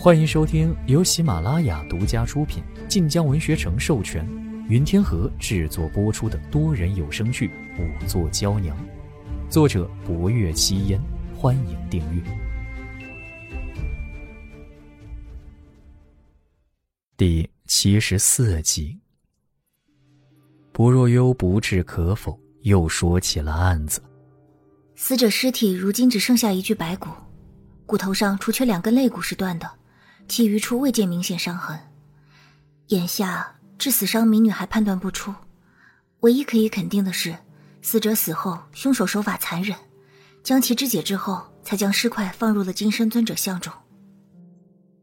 欢迎收听由喜马拉雅独家出品、晋江文学城授权、云天河制作播出的多人有声剧《五座娇娘》，作者：博月七烟。欢迎订阅。第七十四集，薄若幽不置可否，又说起了案子。死者尸体如今只剩下一具白骨，骨头上除却两根肋骨是断的，其余处未见明显伤痕。眼下致死伤民女还判断不出，唯一可以肯定的是，死者死后凶手手法残忍，将其肢解之后，才将尸块放入了金身尊者像中。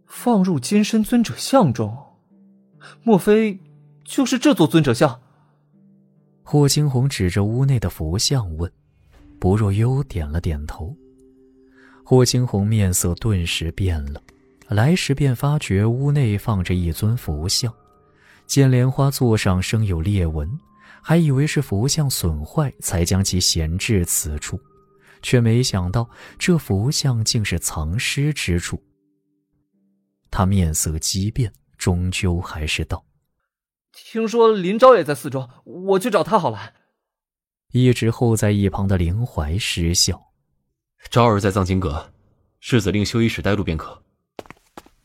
放入金身尊者像中，莫非就是这座尊者像？霍惊鸿指着屋内的佛像问。不若幽点了点头，霍青红面色顿时变了，来时便发觉屋内放着一尊佛像，见莲花座上生有裂纹，还以为是佛像损坏才将其闲置此处，却没想到这佛像竟是藏尸之处。他面色激变，终究还是道：“听说林昭也在四周，我去找他好了。”一直候在一旁的林怀失笑：“昭儿在藏经阁，世子令修衣使带路便可。”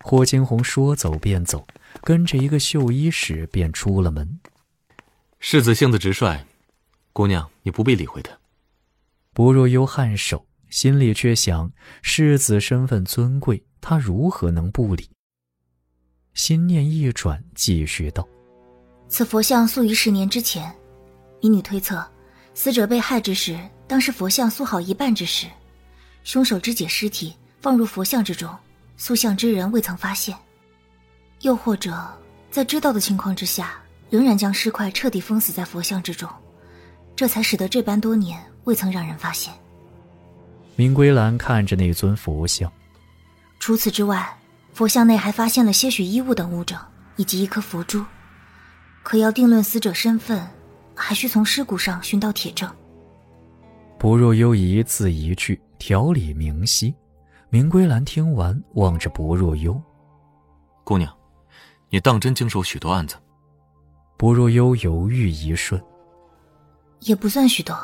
霍惊鸿说走便走，跟着一个绣衣使便出了门。世子性子直率，姑娘你不必理会他。薄若幽颔首，心里却想：世子身份尊贵，他如何能不理？心念一转，继续道：“此佛像塑于十年之前，民女推测。”死者被害之时，当时佛像塑好一半之时，凶手肢解尸体放入佛像之中，塑像之人未曾发现，又或者在知道的情况之下，仍然将尸块彻底封死在佛像之中，这才使得这般多年未曾让人发现。明归兰看着那尊佛像，除此之外，佛像内还发现了些许衣物等物证，以及一颗佛珠，可要定论死者身份。还需从尸骨上寻到铁证。不若幽一字一句条理明晰，明归兰听完，望着薄若幽：“姑娘，你当真经手许多案子？”薄若幽犹豫一瞬：“也不算许多。”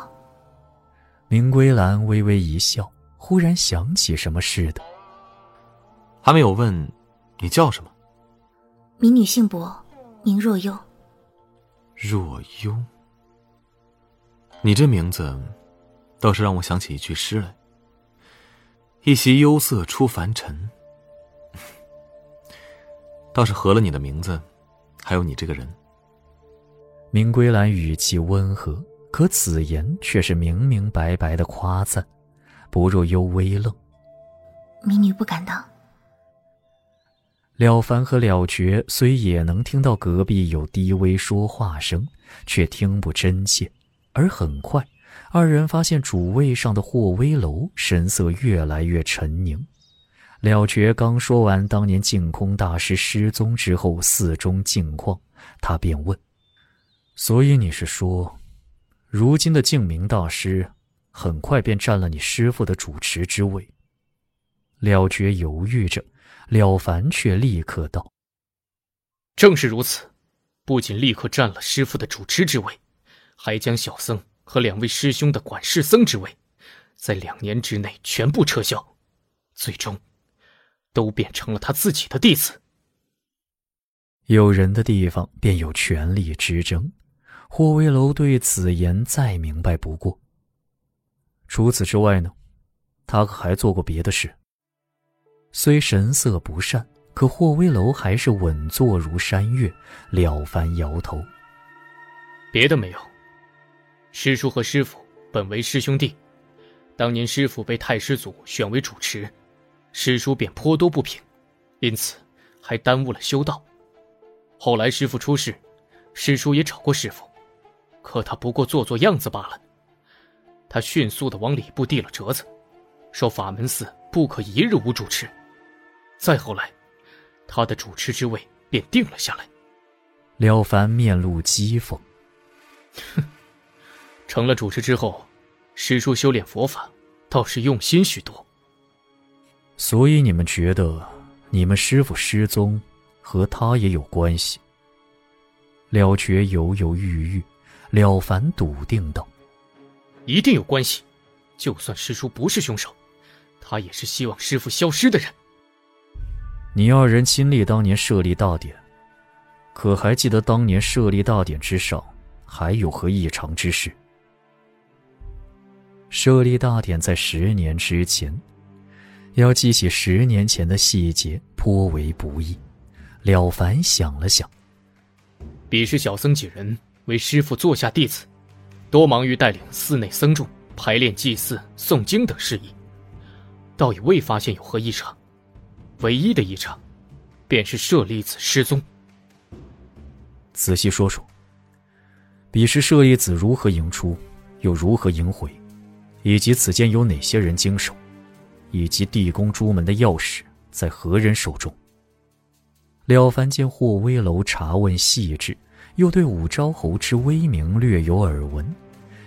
明归兰微微一笑，忽然想起什么似的：“还没有问，你叫什么？”“民女姓薄，名若幽。”若幽。你这名字，倒是让我想起一句诗来：“一袭幽色出凡尘。”倒是合了你的名字，还有你这个人。明归兰语气温和，可此言却是明明白白的夸赞。不若幽微愣，民女不敢当。了凡和了觉虽也能听到隔壁有低微说话声，却听不真切。而很快，二人发现主位上的霍威楼神色越来越沉凝。了觉刚说完当年净空大师失踪之后寺中境况，他便问：“所以你是说，如今的净明大师很快便占了你师傅的主持之位？”了觉犹豫着，了凡却立刻道：“正是如此，不仅立刻占了师傅的主持之位。”还将小僧和两位师兄的管事僧之位，在两年之内全部撤销，最终都变成了他自己的弟子。有人的地方便有权力之争，霍威楼对此言再明白不过。除此之外呢，他可还做过别的事。虽神色不善，可霍威楼还是稳坐如山岳。了凡摇头，别的没有。师叔和师傅本为师兄弟，当年师傅被太师祖选为主持，师叔便颇多不平，因此还耽误了修道。后来师傅出事，师叔也找过师傅，可他不过做做样子罢了。他迅速的往礼部递了折子，说法门寺不可一日无主持。再后来，他的主持之位便定了下来。廖凡面露讥讽，哼。成了主持之后，师叔修炼佛法倒是用心许多。所以你们觉得，你们师傅失踪，和他也有关系。了觉犹犹豫豫，了凡笃定道：“一定有关系。就算师叔不是凶手，他也是希望师傅消失的人。”你二人亲历当年设立大典，可还记得当年设立大典之上还有何异常之事？设立大典在十年之前。要记起十年前的细节颇为不易。了凡想了想，彼时小僧几人为师傅座下弟子，多忙于带领寺内僧众排练祭祀、诵经等事宜，倒也未发现有何异常。唯一的异常，便是舍利子失踪。仔细说说，彼时舍利子如何迎出，又如何迎回，以及此间有哪些人经手？以及地宫朱门的钥匙在何人手中？了凡见霍威楼查问细致，又对武昭侯之威名略有耳闻，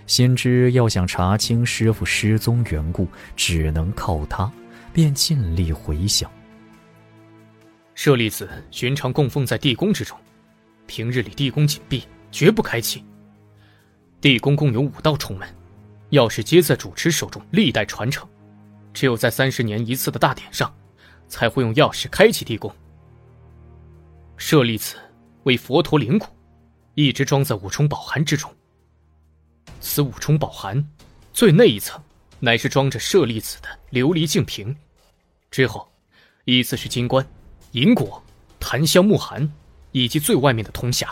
心知要想查清师傅失踪缘故，只能靠他，便尽力回想。舍利子寻常供奉在地宫之中，平日里地宫紧闭，绝不开启。地宫共有五道重门，钥匙皆在主持手中，历代传承。只有在三十年一次的大典上，才会用钥匙开启地宫。舍利子为佛陀灵骨，一直装在五重宝函之中。此五重宝函最内一层，乃是装着舍利子的琉璃净瓶，之后依次是金冠、银果、檀香木函，以及最外面的铜匣。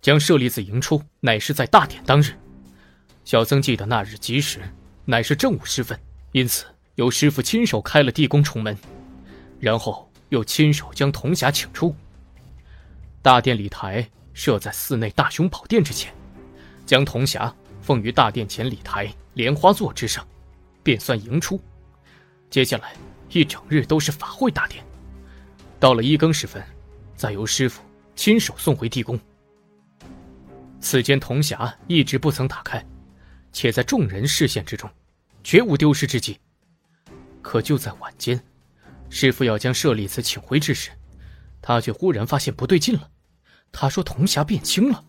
将舍利子迎出，乃是在大典当日。小僧记得那日吉时，乃是正午时分，因此。由师傅亲手开了地宫重门，然后又亲手将铜匣请出。大殿礼台设在寺内大雄宝殿之前，将铜匣奉于大殿前礼台莲花座之上，便算迎出。接下来一整日都是法会大典，到了一更时分，再由师傅亲手送回地宫。此间铜匣一直不曾打开，且在众人视线之中，绝无丢失之迹。可就在晚间，师傅要将舍利子请回之时，他却忽然发现不对劲了。他说：“铜匣变轻了。”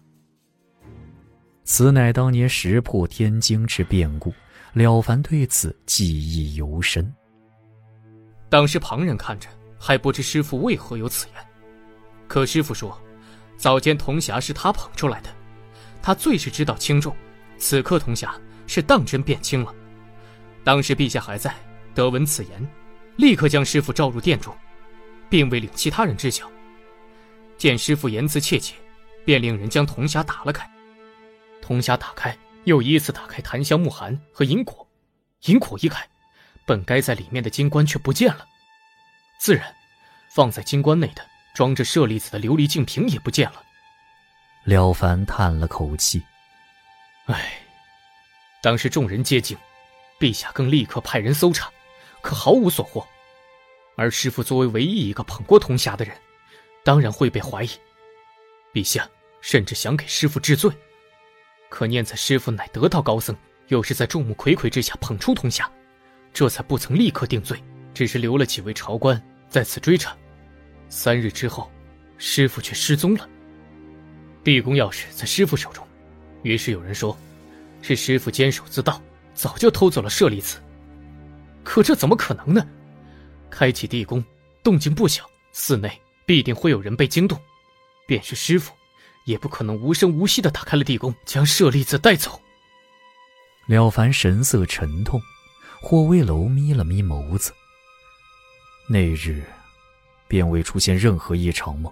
此乃当年石破天惊之变故，了凡对此记忆犹深。当时旁人看着还不知师傅为何有此言，可师傅说：“早间铜匣是他捧出来的，他最是知道轻重。此刻铜匣是当真变轻了。当时陛下还在。”得闻此言，立刻将师傅召入殿中，并未领其他人知晓。见师傅言辞切切，便令人将铜匣打了开。铜匣打开，又依次打开檀香木函和银果。银果一开，本该在里面的金棺却不见了。自然，放在金棺内的装着舍利子的琉璃净瓶也不见了。了凡叹了口气：“唉。”当时众人皆惊，陛下更立刻派人搜查。可毫无所获，而师傅作为唯一一个捧过铜匣的人，当然会被怀疑。陛下甚至想给师傅治罪，可念在师傅乃得道高僧，又是在众目睽睽之下捧出铜匣，这才不曾立刻定罪，只是留了几位朝官在此追查。三日之后，师傅却失踪了。地宫钥匙在师傅手中，于是有人说，是师傅监守自盗，早就偷走了舍利子。可这怎么可能呢？开启地宫，动静不小，寺内必定会有人被惊动。便是师傅，也不可能无声无息的打开了地宫，将舍利子带走。了凡神色沉痛，霍威楼眯了眯眸子。那日，便未出现任何异常吗？